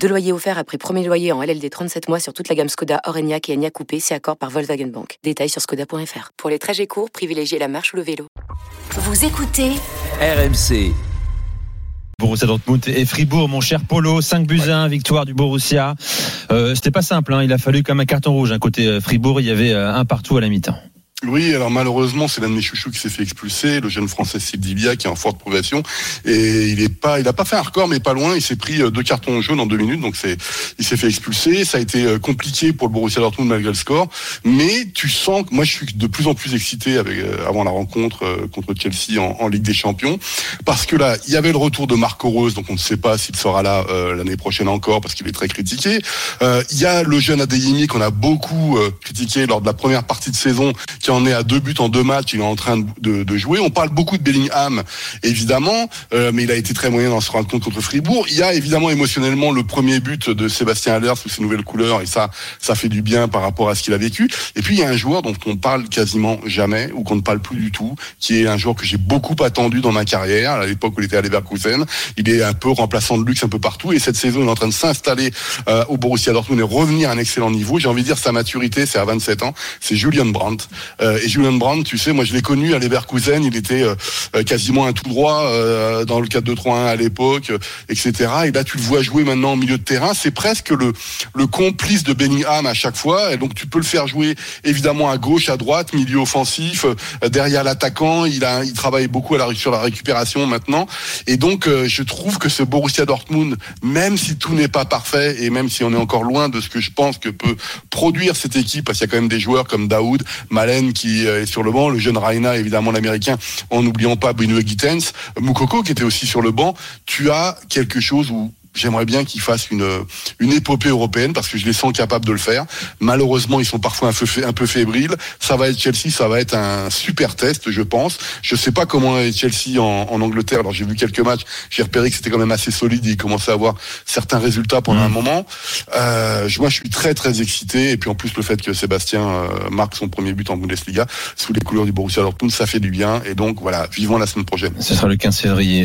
Deux loyers offerts après premier loyer en LLD 37 mois sur toute la gamme Skoda, Orenia et Enya Coupé, c'est accord par Volkswagen Bank. Détails sur skoda.fr. Pour les trajets courts, privilégiez la marche ou le vélo. Vous écoutez RMC. Borussia Dortmund et Fribourg, mon cher Polo, 5 buts à 1, victoire du Borussia. Euh, C'était pas simple, hein, il a fallu comme un carton rouge. Un côté euh, Fribourg, il y avait euh, un partout à la mi-temps. Oui, alors malheureusement, c'est l'un de mes chouchous qui s'est fait expulser, le jeune français Sildivia qui est en forte progression et il est pas, fait un record mais pas loin. Il s'est pris euh, deux cartons jaunes en deux minutes, donc il s'est fait expulser. Ça a été euh, compliqué pour le Borussia Dortmund malgré le score, mais tu sens que moi je suis de plus en plus excité avec euh, avant la rencontre contre Chelsea en, en, Ligue des Champions parce que là il y avait le retour de Marco Rose, donc on ne sait pas s'il sera là l'année prochaine encore parce qu'il est très critiqué. Il y a le jeune Adeyemi qu'on a beaucoup critiqué lors de la première partie de saison qui en est à deux buts en deux matchs, il est en train de, de jouer. On parle beaucoup de Bellingham, évidemment, euh, mais il a été très moyen dans ce rencontre contre Fribourg. Il y a évidemment émotionnellement le premier but de Sébastien Haller sous ses nouvelles couleurs, et ça, ça fait du bien par rapport à ce qu'il a vécu. Et puis il y a un joueur dont on parle quasiment jamais, ou qu'on ne parle plus du tout, qui est un joueur que j'ai beaucoup attendu dans ma carrière, à l'époque où il était à Leverkusen. Il est un peu remplaçant de luxe un peu partout, et cette saison, il est en train de s'installer euh, au Borussia Dortmund et revenir à un excellent niveau. J'ai envie de dire sa maturité, c'est à 27 ans. C'est Julian Brandt. Euh, et Julian Brandt, tu sais, moi je l'ai connu à Leverkusen, il était euh, euh, quasiment un tout droit dans le 4-2-3-1 à l'époque, etc. Et là tu le vois jouer maintenant au milieu de terrain, c'est presque le, le complice de Bellingham à chaque fois. Et donc tu peux le faire jouer évidemment à gauche, à droite, milieu offensif, derrière l'attaquant. Il a, il travaille beaucoup à la, sur la récupération maintenant. Et donc je trouve que ce Borussia Dortmund, même si tout n'est pas parfait et même si on est encore loin de ce que je pense que peut produire cette équipe, parce qu'il y a quand même des joueurs comme Daoud, Malen qui est sur le banc, le jeune Raina, évidemment l'américain, en n'oubliant pas Bruno Gittens, Moukoko qui était aussi sur le banc. Tu as quelque chose où J'aimerais bien qu'ils fassent une, une épopée européenne parce que je les sens capables de le faire. Malheureusement, ils sont parfois un peu, un peu fébriles. Ça va être Chelsea, ça va être un super test, je pense. Je sais pas comment est Chelsea en, en Angleterre. Alors j'ai vu quelques matchs, j'ai repéré que c'était quand même assez solide. Et ils commençaient à avoir certains résultats pendant un mmh. moment. Euh, moi, je suis très très excité. Et puis en plus, le fait que Sébastien euh, marque son premier but en Bundesliga sous les couleurs du Borussia Dortmund, ça fait du bien. Et donc voilà, vivons la semaine prochaine. Ce sera le 15 février.